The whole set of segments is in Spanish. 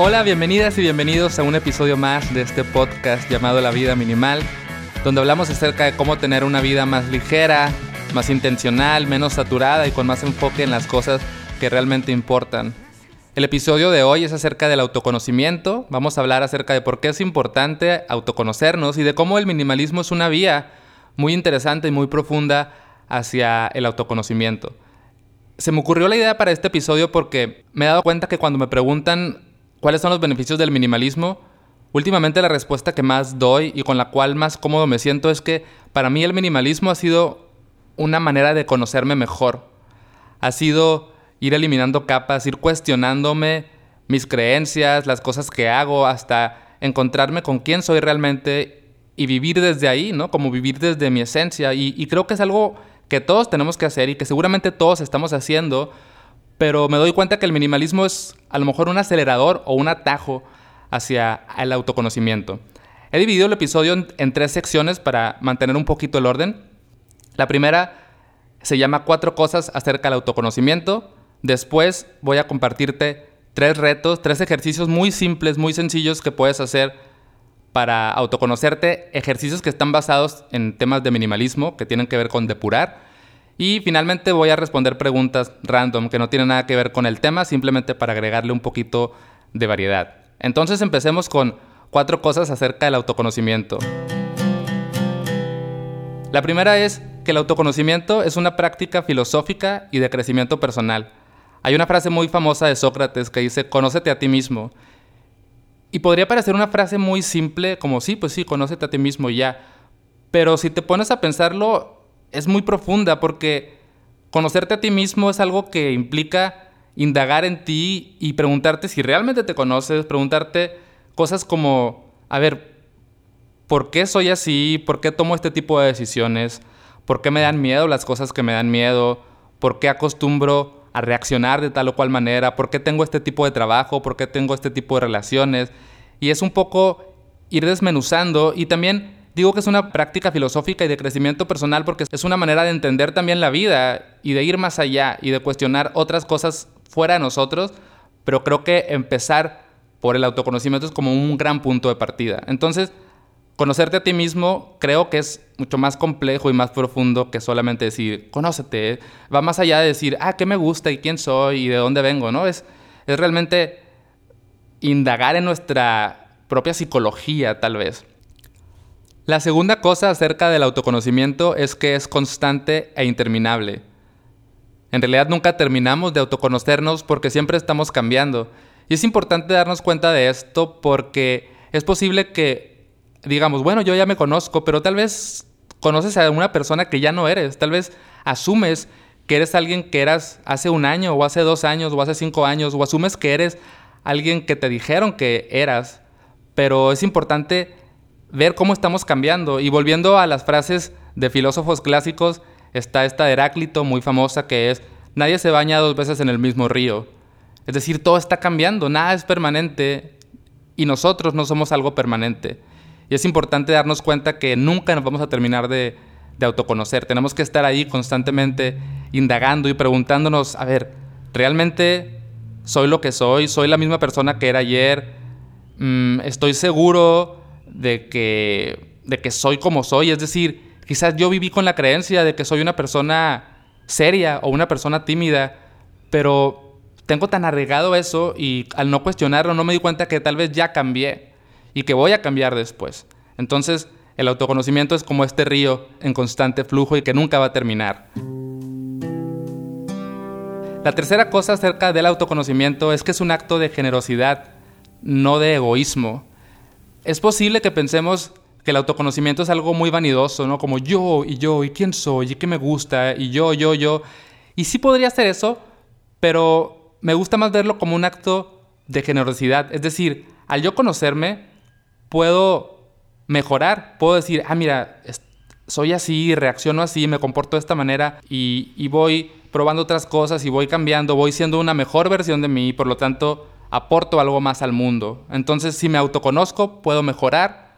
Hola, bienvenidas y bienvenidos a un episodio más de este podcast llamado La Vida Minimal, donde hablamos acerca de cómo tener una vida más ligera, más intencional, menos saturada y con más enfoque en las cosas que realmente importan. El episodio de hoy es acerca del autoconocimiento. Vamos a hablar acerca de por qué es importante autoconocernos y de cómo el minimalismo es una vía muy interesante y muy profunda hacia el autoconocimiento. Se me ocurrió la idea para este episodio porque me he dado cuenta que cuando me preguntan ¿Cuáles son los beneficios del minimalismo? Últimamente la respuesta que más doy y con la cual más cómodo me siento es que para mí el minimalismo ha sido una manera de conocerme mejor. Ha sido ir eliminando capas, ir cuestionándome mis creencias, las cosas que hago, hasta encontrarme con quién soy realmente y vivir desde ahí, ¿no? Como vivir desde mi esencia. Y, y creo que es algo que todos tenemos que hacer y que seguramente todos estamos haciendo pero me doy cuenta que el minimalismo es a lo mejor un acelerador o un atajo hacia el autoconocimiento. He dividido el episodio en, tres secciones para mantener un poquito el orden. La primera se llama Cuatro cosas acerca del autoconocimiento. Después voy a compartirte tres retos, tres ejercicios muy simples, muy sencillos que puedes hacer para autoconocerte, ejercicios que están basados en temas de minimalismo, que tienen que ver con depurar. Y finalmente voy a responder preguntas random que no tienen nada que ver con el tema, simplemente para agregarle un poquito de variedad. Entonces empecemos con cuatro cosas acerca del autoconocimiento. La primera es que el autoconocimiento es una práctica filosófica y de crecimiento personal. Hay una frase muy famosa de Sócrates que dice, conócete a ti mismo. Y podría parecer una frase muy simple, como sí, pues sí, conócete a ti mismo ya. Pero si te pones a pensarlo, es muy profunda porque conocerte a ti mismo es algo que implica indagar en ti y preguntarte si realmente te conoces, preguntarte cosas como, a ver, ¿por qué soy así? ¿Por qué tomo este tipo de decisiones? ¿Por qué me dan miedo las cosas que me dan miedo? ¿Por qué acostumbro a reaccionar de tal o cual manera? ¿Por qué tengo este tipo de trabajo? ¿Por qué tengo este tipo de relaciones? Y es un poco ir desmenuzando y también Digo que es una práctica filosófica y de crecimiento personal porque es una manera de entender también la vida y de ir más allá y de cuestionar otras cosas fuera de nosotros, pero creo que empezar por el autoconocimiento es como un gran punto de partida. Entonces, conocerte a ti mismo creo que es mucho más complejo y más profundo que solamente decir, conócete. Va más allá de decir, ah, ¿qué me gusta y quién soy y de dónde vengo? ¿no? Es, es realmente indagar en nuestra propia psicología, tal vez. La segunda cosa acerca del autoconocimiento es que es constante e interminable. En realidad nunca terminamos de autoconocernos porque siempre estamos cambiando. Y es importante darnos cuenta de esto porque es posible que digamos, bueno, yo ya me conozco, pero tal vez conoces a una persona que ya no eres. Tal vez asumes que eres alguien que eras hace un año o hace dos años o hace cinco años o asumes que eres alguien que te dijeron que eras. Pero es importante ver cómo estamos cambiando. Y volviendo a las frases de filósofos clásicos, está esta de Heráclito muy famosa que es, nadie se baña dos veces en el mismo río. Es decir, todo está cambiando, nada es permanente y nosotros no somos algo permanente. Y es importante darnos cuenta que nunca nos vamos a terminar de, de autoconocer. Tenemos que estar ahí constantemente indagando y preguntándonos, a ver, ¿realmente soy lo que soy? ¿Soy la misma persona que era ayer? Mm, ¿Estoy seguro de que, de que soy como soy. Es decir, quizás yo viví con la creencia de que soy una persona seria o una persona tímida, pero tengo tan arraigado eso y al no cuestionarlo no me di cuenta que tal vez ya cambié y que voy a cambiar después. Entonces, el autoconocimiento es como este río en constante flujo y que nunca va a terminar. La tercera cosa acerca del autoconocimiento es que es un acto de generosidad, no de egoísmo es posible que pensemos que el autoconocimiento es algo muy vanidoso, ¿no? Como yo y yo y quién soy y qué me gusta y yo, yo, yo. Y sí podría ser eso, pero me gusta más verlo como un acto de generosidad. Es decir, al yo conocerme, puedo mejorar, puedo decir, ah, mira, soy así, reacciono así, me comporto de esta manera y, y voy probando otras cosas y voy cambiando, voy siendo una mejor versión de mí, por lo tanto aporto algo más al mundo. Entonces, si me autoconozco, puedo mejorar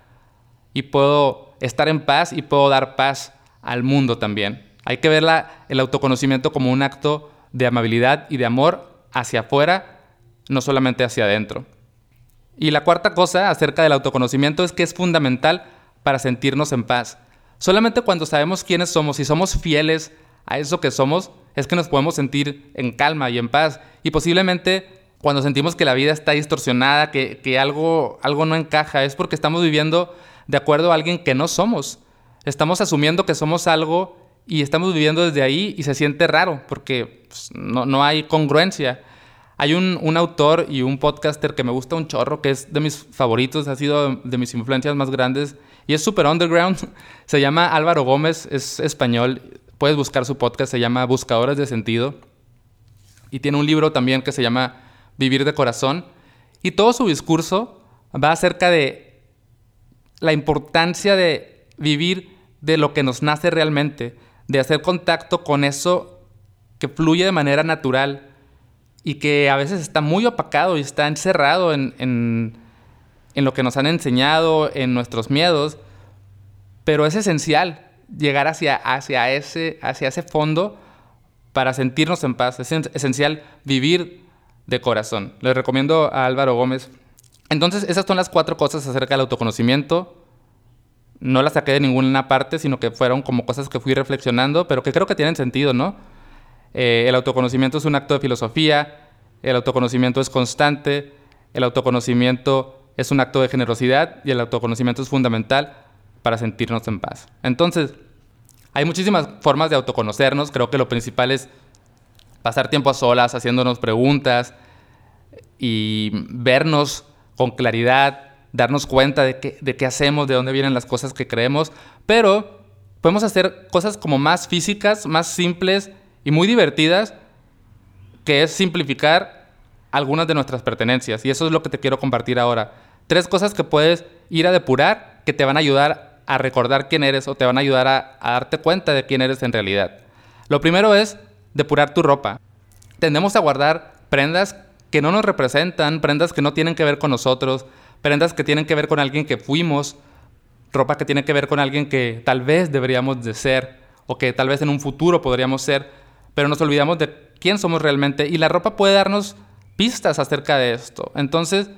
y puedo estar en paz y puedo dar paz al mundo también. Hay que ver el autoconocimiento como un acto de amabilidad y de amor hacia afuera, no solamente hacia adentro. Y la cuarta cosa acerca del autoconocimiento es que es fundamental para sentirnos en paz. Solamente cuando sabemos quiénes somos y somos fieles a eso que somos, es que nos podemos sentir en calma y en paz. Y posiblemente cuando sentimos que la vida está distorsionada, que, algo, algo no encaja, es porque estamos viviendo de acuerdo a alguien que no somos. Estamos asumiendo que somos algo y estamos viviendo desde ahí y se siente raro porque pues, no, hay congruencia. Hay un, un, autor y un podcaster que me gusta un chorro, que es de mis favoritos, ha sido de mis influencias más grandes y es super underground. Se llama Álvaro Gómez, es español. Puedes buscar su podcast, se llama Buscadores de Sentido. Y tiene un libro también que se llama Vivir de Corazón. Y todo su discurso va acerca de la importancia de vivir de lo que nos nace realmente, de hacer contacto con eso que fluye de manera natural y que a veces está muy opacado y está encerrado en, en, lo que nos han enseñado, en nuestros miedos, pero es esencial llegar hacia, hacia, ese, hacia ese fondo para sentirnos en paz. Es esencial vivir de corazón. Les recomiendo a Álvaro Gómez. Entonces, esas son las cuatro cosas acerca del autoconocimiento. No las saqué de ninguna parte, sino que fueron como cosas que fui reflexionando, pero que creo que tienen sentido, ¿no? Eh, el autoconocimiento es un acto de filosofía, el autoconocimiento es constante, el autoconocimiento es un acto de generosidad y el autoconocimiento es fundamental para sentirnos en paz. Entonces, hay muchísimas formas de autoconocernos. Creo que lo principal es pasar tiempo a solas, haciéndonos preguntas y vernos con claridad, darnos cuenta de qué, hacemos, de dónde vienen las cosas que creemos. Pero podemos hacer cosas como más físicas, más simples y muy divertidas, que es simplificar algunas de nuestras pertenencias. Y eso es lo que te quiero compartir ahora. Tres cosas que puedes ir a depurar que te van a ayudar a recordar quién eres o te van a ayudar a, darte cuenta de quién eres en realidad. Lo primero es depurar tu ropa. Tendemos a guardar prendas que no nos representan, prendas que no tienen que ver con nosotros, prendas que tienen que ver con alguien que fuimos, ropa que tiene que ver con alguien que tal vez deberíamos de ser o que tal vez en un futuro podríamos ser, pero nos olvidamos de quién somos realmente y la ropa puede darnos pistas acerca de esto. Entonces,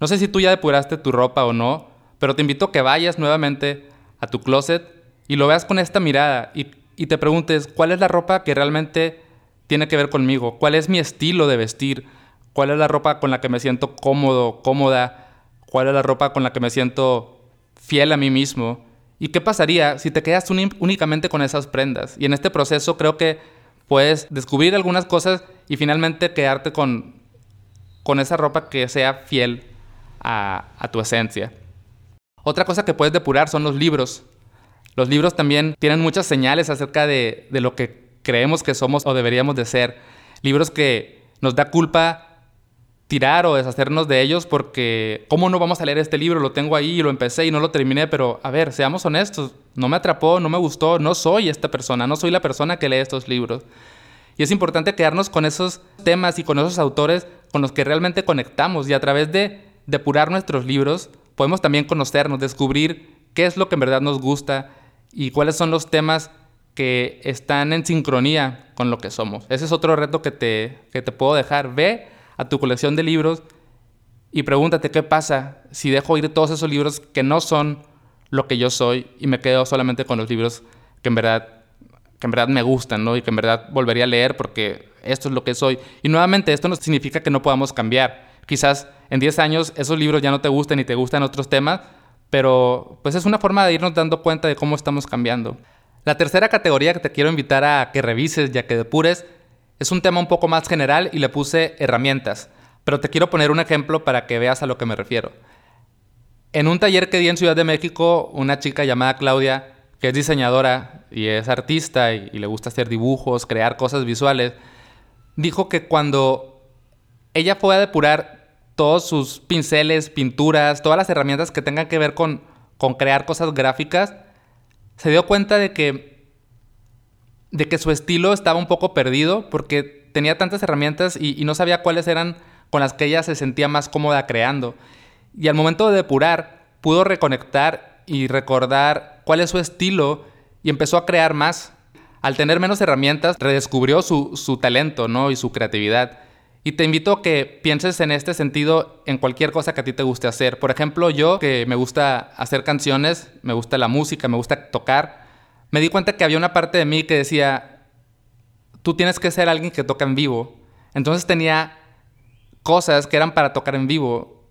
no sé si tú ya depuraste tu ropa o no, pero te invito a que vayas nuevamente a tu closet y lo veas con esta mirada y, te preguntes cuál es la ropa que realmente tiene que ver conmigo, cuál es mi estilo de vestir, cuál es la ropa con la que me siento cómodo, cómoda, cuál es la ropa con la que me siento fiel a mí mismo. ¿Y qué pasaría si te quedas únicamente con esas prendas? Y en este proceso creo que puedes descubrir algunas cosas y finalmente quedarte con, con esa ropa que sea fiel a, tu esencia. Otra cosa que puedes depurar son los libros. Los libros también tienen muchas señales acerca de, lo que creemos que somos o deberíamos de ser. Libros que nos da culpa tirar o deshacernos de ellos porque ¿cómo no vamos a leer este libro? Lo tengo ahí, lo empecé y no lo terminé, pero a ver, seamos honestos, no me atrapó, no me gustó, no soy esta persona, no soy la persona que lee estos libros. Y es importante quedarnos con esos temas y con esos autores con los que realmente conectamos y a través de depurar nuestros libros, podemos también conocernos, descubrir qué es lo que en verdad nos gusta y cuáles son los temas que están en sincronía con lo que somos. Ese es otro reto que te, que te puedo dejar. Ve a tu colección de libros y pregúntate qué pasa si dejo ir todos esos libros que no son lo que yo soy y me quedo solamente con los libros que en verdad, que en verdad me gustan ¿no? y que en verdad volvería a leer porque esto es lo que soy. Y nuevamente, esto no significa que no podamos cambiar. Quizás en 10 años esos libros ya no te gusten y te gustan otros temas, pero pues es una forma de irnos dando cuenta de cómo estamos cambiando. La tercera categoría que te quiero invitar a que revises ya que depures es un tema un poco más general y le puse herramientas, pero te quiero poner un ejemplo para que veas a lo que me refiero. En un taller que di en Ciudad de México, una chica llamada Claudia, que es diseñadora y es artista y, y le gusta hacer dibujos, crear cosas visuales, dijo que cuando ella fue a depurar todos sus pinceles, pinturas, todas las herramientas que tengan que ver con, con crear cosas gráficas, se dio cuenta de que, de que su estilo estaba un poco perdido porque tenía tantas herramientas y, no sabía cuáles eran con las que ella se sentía más cómoda creando. Y al momento de depurar, pudo reconectar y recordar cuál es su estilo y empezó a crear más. Al tener menos herramientas, redescubrió su, su talento ¿no? y su creatividad. Y te invito a que pienses en este sentido en cualquier cosa que a ti te guste hacer. Por ejemplo, yo que me gusta hacer canciones, me gusta la música, me gusta tocar, me di cuenta que había una parte de mí que decía, tú tienes que ser alguien que toca en vivo. Entonces tenía cosas que eran para tocar en vivo.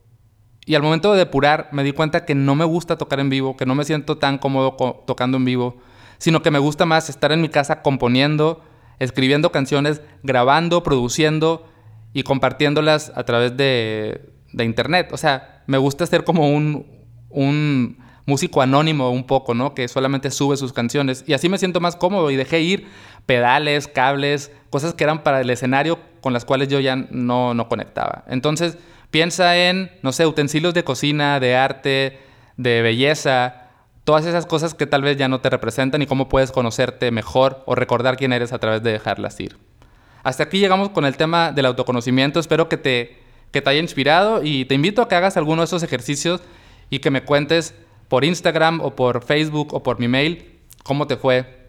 Y al momento de depurar me di cuenta que no me gusta tocar en vivo, que no me siento tan cómodo tocando en vivo, sino que me gusta más estar en mi casa componiendo, escribiendo canciones, grabando, produciendo y compartiéndolas a través de, internet. O sea, me gusta ser como un, un músico anónimo un poco, ¿no? Que solamente sube sus canciones. Y así me siento más cómodo y dejé ir pedales, cables, cosas que eran para el escenario con las cuales yo ya no, no conectaba. Entonces, piensa en, no sé, utensilios de cocina, de arte, de belleza, todas esas cosas que tal vez ya no te representan y cómo puedes conocerte mejor o recordar quién eres a través de dejarlas ir. Hasta aquí llegamos con el tema del autoconocimiento. Espero que te, que te haya inspirado y te invito a que hagas alguno de esos ejercicios y que me cuentes por Instagram o por Facebook o por mi mail cómo te fue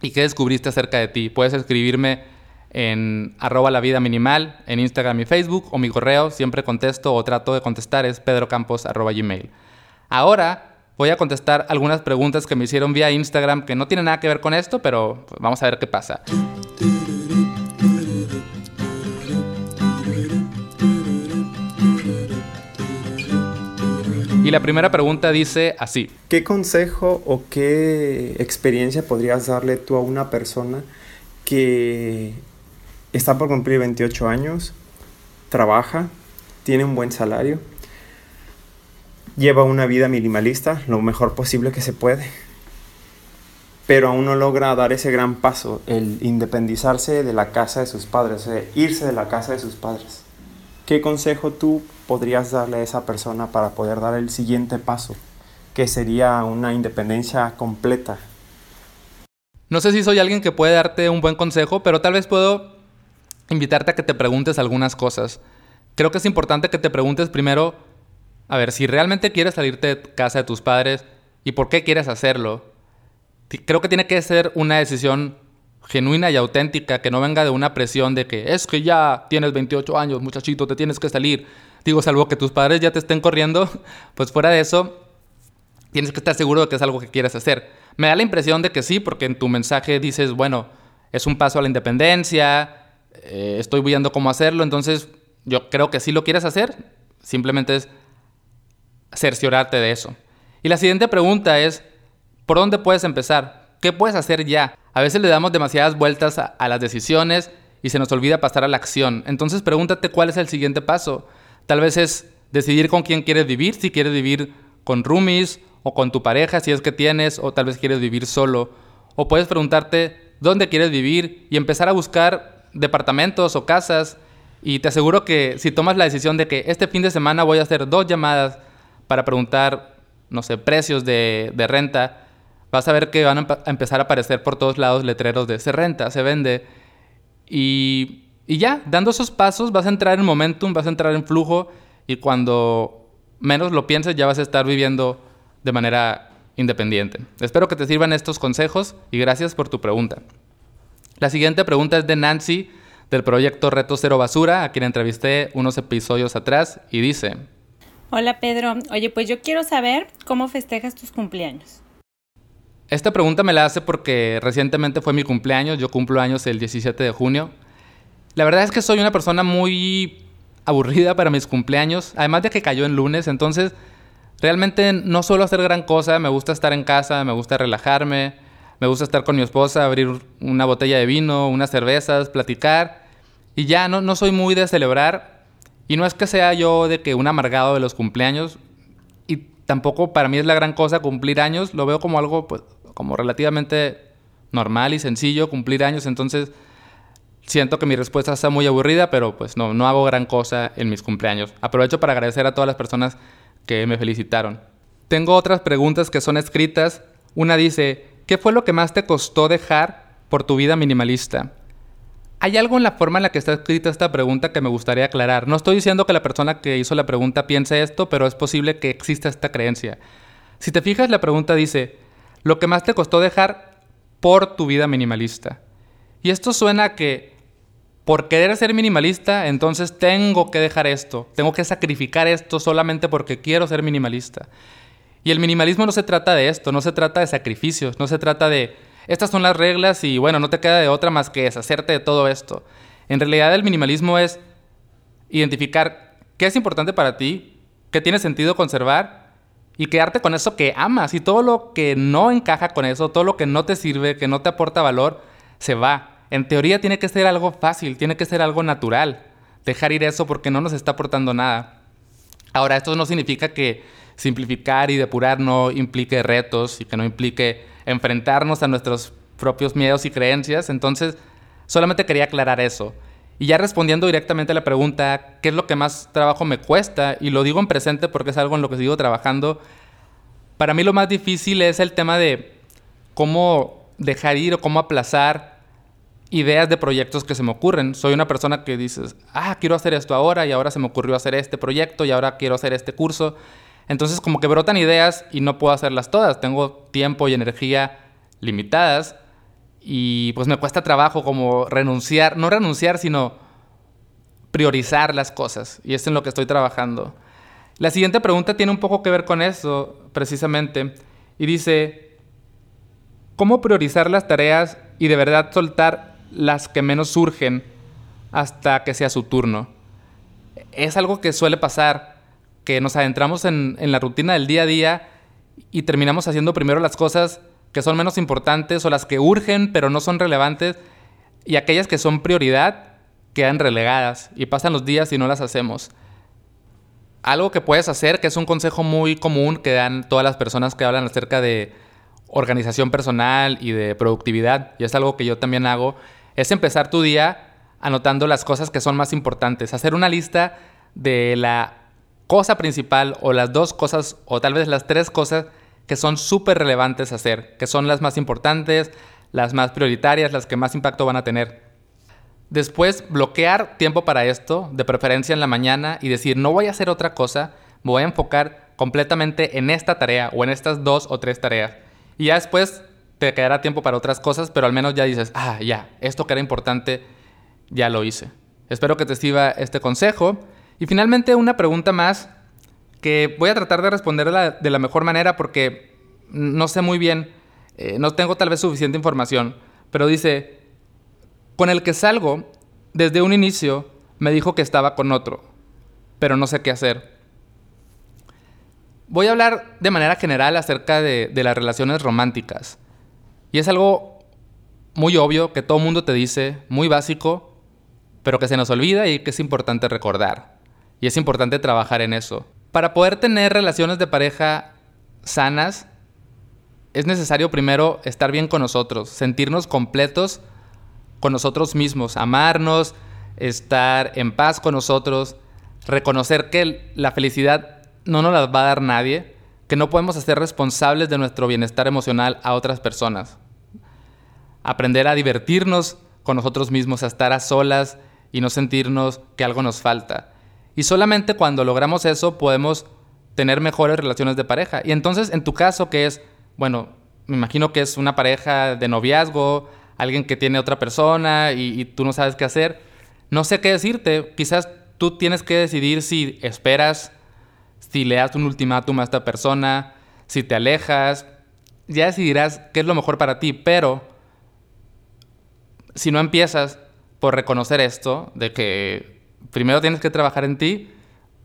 y qué descubriste acerca de ti. Puedes escribirme en arroba la vida minimal en Instagram y Facebook o mi correo, siempre contesto o trato de contestar, es pedrocampos arroba gmail. Ahora voy a contestar algunas preguntas que me hicieron vía Instagram que no tienen nada que ver con esto, pero vamos a ver qué pasa. Y la primera pregunta dice así. ¿Qué consejo o qué experiencia podrías darle tú a una persona que está por cumplir 28 años, trabaja, tiene un buen salario, lleva una vida minimalista, lo mejor posible que se puede, pero aún no logra dar ese gran paso, el independizarse de la casa de sus padres, irse de la casa de sus padres? ¿Qué consejo tú podrías darle a esa persona para poder dar el siguiente paso, que sería una independencia completa? No sé si soy alguien que puede darte un buen consejo, pero tal vez puedo invitarte a que te preguntes algunas cosas. Creo que es importante que te preguntes primero, a ver, si realmente quieres salirte de casa de tus padres y por qué quieres hacerlo. Creo que tiene que ser una decisión genuina y auténtica, que no venga de una presión de que es que ya tienes 28 años, muchachito, te tienes que salir. Digo, salvo que tus padres ya te estén corriendo, pues fuera de eso, tienes que estar seguro de que es algo que quieres hacer. Me da la impresión de que sí, porque en tu mensaje dices, bueno, es un paso a la independencia, eh, estoy viendo cómo hacerlo, entonces yo creo que sí lo quieres hacer, simplemente es cerciorarte de eso. Y la siguiente pregunta es, ¿por dónde puedes empezar? ¿Qué puedes hacer ya? A veces le damos demasiadas vueltas a, las decisiones y se nos olvida pasar a la acción. Entonces pregúntate cuál es el siguiente paso. Tal vez es decidir con quién quieres vivir, si quieres vivir con roomies o con tu pareja, si es que tienes, o tal vez quieres vivir solo. O puedes preguntarte dónde quieres vivir y empezar a buscar departamentos o casas. Y te aseguro que si tomas la decisión de que este fin de semana voy a hacer dos llamadas para preguntar, no sé, precios de, renta, vas a ver que van a empezar a aparecer por todos lados letreros de se renta, se vende. Y, y ya, dando esos pasos vas a entrar en momentum, vas a entrar en flujo y cuando menos lo pienses ya vas a estar viviendo de manera independiente. Espero que te sirvan estos consejos y gracias por tu pregunta. La siguiente pregunta es de Nancy del proyecto Reto Cero Basura, a quien entrevisté unos episodios atrás y dice... Hola Pedro, oye pues yo quiero saber cómo festejas tus cumpleaños. Esta pregunta me la hace porque recientemente fue mi cumpleaños, yo cumplo años el 17 de junio. La verdad es que soy una persona muy aburrida para mis cumpleaños, además de que cayó en lunes, entonces realmente no suelo hacer gran cosa, me gusta estar en casa, me gusta relajarme, me gusta estar con mi esposa, abrir una botella de vino, unas cervezas, platicar, y ya no, no soy muy de celebrar, y no es que sea yo de que un amargado de los cumpleaños, y tampoco para mí es la gran cosa cumplir años, lo veo como algo pues como relativamente normal y sencillo cumplir años, entonces siento que mi respuesta está muy aburrida, pero pues no, no hago gran cosa en mis cumpleaños. Aprovecho para agradecer a todas las personas que me felicitaron. Tengo otras preguntas que son escritas. Una dice, ¿qué fue lo que más te costó dejar por tu vida minimalista? Hay algo en la forma en la que está escrita esta pregunta que me gustaría aclarar. No estoy diciendo que la persona que hizo la pregunta piense esto, pero es posible que exista esta creencia. Si te fijas, la pregunta dice, lo que más te costó dejar por tu vida minimalista. Y esto suena que por querer ser minimalista, entonces tengo que dejar esto, tengo que sacrificar esto solamente porque quiero ser minimalista. Y el minimalismo no se trata de esto, no se trata de sacrificios, no se trata de estas son las reglas y bueno, no te queda de otra más que deshacerte de todo esto. En realidad el minimalismo es identificar qué es importante para ti, qué tiene sentido conservar y quedarte con eso que amas y todo lo que no encaja con eso, todo lo que no te sirve, que no te aporta valor, se va. En teoría tiene que ser algo fácil, tiene que ser algo natural. Dejar ir eso porque no nos está aportando nada. Ahora, esto no significa que simplificar y depurar no implique retos y que no implique enfrentarnos a nuestros propios miedos y creencias. Entonces, solamente quería aclarar eso. Y ya respondiendo directamente a la pregunta, ¿qué es lo que más trabajo me cuesta? Y lo digo en presente porque es algo en lo que sigo trabajando. Para mí lo más difícil es el tema de cómo dejar ir o cómo aplazar ideas de proyectos que se me ocurren. Soy una persona que dices, ah, quiero hacer esto ahora y ahora se me ocurrió hacer este proyecto y ahora quiero hacer este curso. Entonces como que brotan ideas y no puedo hacerlas todas. Tengo tiempo y energía limitadas y pues me cuesta trabajo como renunciar, no renunciar, sino priorizar las cosas. Y es en lo que estoy trabajando. La siguiente pregunta tiene un poco que ver con eso, precisamente. Y dice, ¿cómo priorizar las tareas y de verdad soltar las que menos surgen hasta que sea su turno? Es algo que suele pasar que nos adentramos en, la rutina del día a día y terminamos haciendo primero las cosas que son menos importantes o las que urgen pero no son relevantes y aquellas que son prioridad quedan relegadas y pasan los días y no las hacemos. Algo que puedes hacer, que es un consejo muy común que dan todas las personas que hablan acerca de organización personal y de productividad, y es algo que yo también hago, es empezar tu día anotando las cosas que son más importantes, hacer una lista de la cosa principal o las dos cosas o tal vez las tres cosas que son súper relevantes hacer, que son las más importantes, las más prioritarias, las que más impacto van a tener. Después, bloquear tiempo para esto, de preferencia en la mañana, y decir, no voy a hacer otra cosa, me voy a enfocar completamente en esta tarea o en estas dos o tres tareas. Y ya después te quedará tiempo para otras cosas, pero al menos ya dices, ah, ya, esto que era importante, ya lo hice. Espero que te sirva este consejo. Y finalmente una pregunta más que voy a tratar de responderla de la mejor manera porque no sé muy bien, eh, no tengo tal vez suficiente información, pero dice, con el que salgo, desde un inicio me dijo que estaba con otro, pero no sé qué hacer. Voy a hablar de manera general acerca de, de las relaciones románticas. Y es algo muy obvio que todo mundo te dice, muy básico, pero que se nos olvida y que es importante recordar. Y es importante trabajar en eso. Para poder tener relaciones de pareja sanas, es necesario primero estar bien con nosotros, sentirnos completos con nosotros mismos, amarnos, estar en paz con nosotros, reconocer que la felicidad no nos la va a dar nadie, que no podemos hacer responsables de nuestro bienestar emocional a otras personas. Aprender a divertirnos con nosotros mismos, a estar a solas y no sentirnos que algo nos falta. Y solamente cuando logramos eso podemos tener mejores relaciones de pareja. Y entonces, en tu caso, que es, bueno, me imagino que es una pareja de noviazgo, alguien que tiene otra persona y, tú no sabes qué hacer, no sé qué decirte. Quizás tú tienes que decidir si esperas, si le das un ultimátum a esta persona, si te alejas. Ya decidirás qué es lo mejor para ti, pero si no empiezas por reconocer esto, de que primero tienes que trabajar en ti,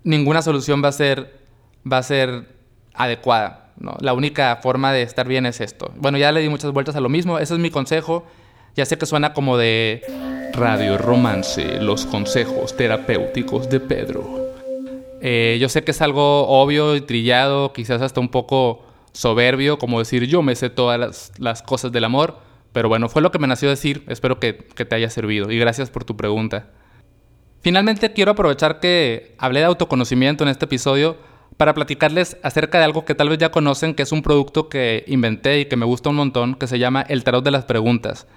ninguna solución va a ser, va a ser adecuada. La única forma de estar bien es esto. Bueno, ya le di muchas vueltas a lo mismo, ese es mi consejo. Ya sé que suena como de Radio Romance, los consejos terapéuticos de Pedro. Eh, yo sé que es algo obvio y trillado, quizás hasta un poco soberbio, como decir yo me sé todas las, las cosas del amor, pero bueno, fue lo que me nació decir, espero que, que te haya servido y gracias por tu pregunta. Finalmente quiero aprovechar que hablé de autoconocimiento en este episodio para platicarles acerca de algo que tal vez ya conocen, que es un producto que inventé y que me gusta un montón, que se llama el tarot de las preguntas.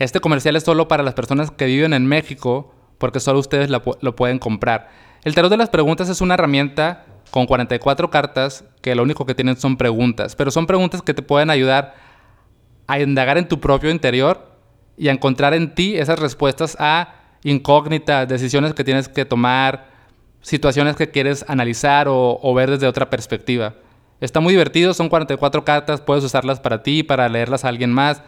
Este comercial es solo para las personas que viven en México, porque solo ustedes lo, pueden comprar. El tarot de las preguntas es una herramienta con 44 cartas que lo único que tienen son preguntas, pero son preguntas que te pueden ayudar a indagar en tu propio interior y a encontrar en ti esas respuestas a incógnitas, decisiones que tienes que tomar, situaciones que quieres analizar o, ver desde otra perspectiva. Está muy divertido, son 44 cartas, puedes usarlas para ti, para leerlas a alguien más.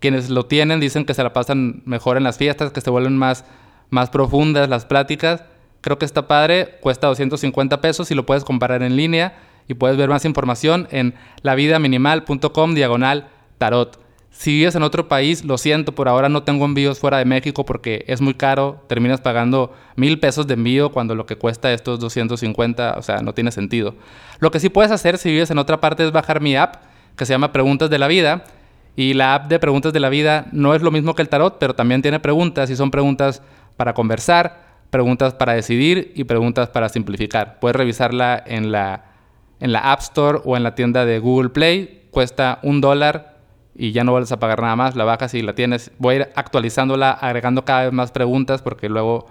Quienes lo tienen dicen que se la pasan mejor en las fiestas, que se vuelven más, más profundas las pláticas. Creo que está padre, cuesta 250 pesos y lo puedes comparar en línea y puedes ver más información en lavidaminimal.com diagonal tarot. Si vives en otro país, lo siento, por ahora no tengo envíos fuera de México porque es muy caro. Terminas pagando mil pesos de envío cuando lo que cuesta estos 250, o sea, no tiene sentido. Lo que sí puedes hacer si vives en otra parte es bajar mi app que se llama Preguntas de la Vida. Y la app de Preguntas de la Vida no es lo mismo que el tarot, pero también tiene preguntas y son preguntas para conversar, preguntas para decidir y preguntas para simplificar. Puedes revisarla en la, en la App Store o en la tienda de Google Play. Cuesta un dólar y ya no vuelves a pagar nada más, la bajas y la tienes. Voy a ir actualizándola, agregando cada vez más preguntas porque luego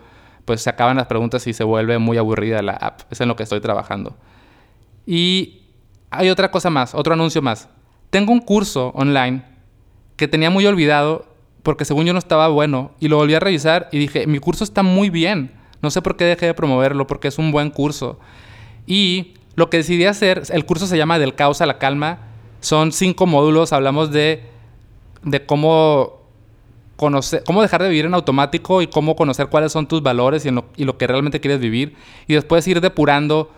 pues se acaban las preguntas y se vuelve muy aburrida la app. Es en lo que estoy trabajando. Y hay otra cosa más, otro anuncio más. Tengo un curso online que tenía muy olvidado porque según yo no estaba bueno y lo volví a revisar y dije, mi curso está muy bien. No sé por qué dejé de promoverlo porque es un buen curso. Y lo que decidí hacer, el curso se llama Del caos a la calma son cinco módulos, hablamos de, de cómo, conocer, cómo dejar de vivir en automático y cómo conocer cuáles son tus valores y, lo, y lo que realmente quieres vivir. Y después ir depurando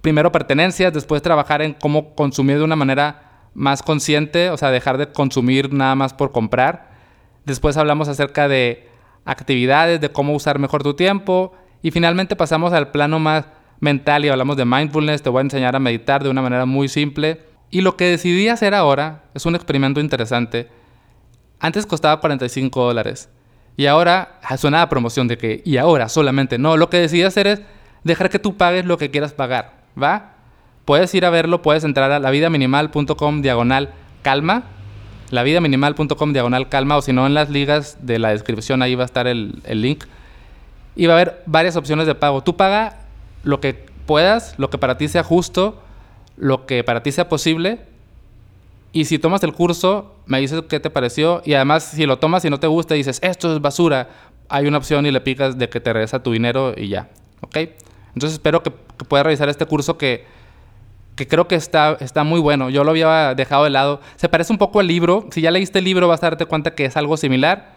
primero pertenencias, después trabajar en cómo consumir de una manera más consciente, o sea, dejar de consumir nada más por comprar. Después hablamos acerca de actividades, de cómo usar mejor tu tiempo. Y finalmente pasamos al plano más mental y hablamos de mindfulness. Te voy a enseñar a meditar de una manera muy simple y lo que decidí hacer ahora es un experimento interesante. Antes costaba 45 dólares. Y ahora, ah, suena a promoción de que, y ahora solamente, no, lo que decidí hacer es dejar que tú pagues lo que quieras pagar, ¿va? Puedes ir a verlo, puedes entrar a lavidaminimal.com diagonal calma, lavidaminimal.com diagonal calma, o si no, en las ligas de la descripción ahí va a estar el, el link. Y va a haber varias opciones de pago. Tú paga lo que puedas, lo que para ti sea justo, lo que para ti sea posible. Y si tomas el curso, me dices qué te pareció. Y además, si lo tomas y no te gusta, dices, esto es basura, hay una opción y le picas de que te regresa tu dinero y ya. ¿Ok? Entonces espero que, puedas revisar este curso que, que creo que está, está muy bueno. Yo lo había dejado de lado. Se parece un poco al libro. Si ya leíste el libro, vas a darte cuenta que es algo similar.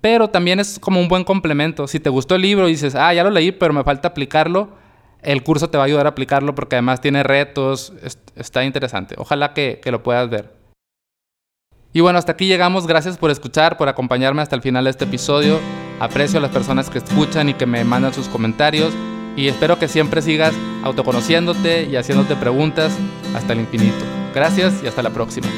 Pero también es como un buen complemento. Si te gustó el libro y dices, ah, ya lo leí, pero me falta aplicarlo el curso te va a ayudar a aplicarlo porque además tiene retos, está interesante. Ojalá que, lo puedas ver. Y bueno, hasta aquí llegamos. Gracias por escuchar, por acompañarme hasta el final de este episodio. Aprecio a las personas que escuchan y que me mandan sus comentarios. Y espero que siempre sigas autoconociéndote y haciéndote preguntas hasta el infinito. Gracias y hasta la próxima.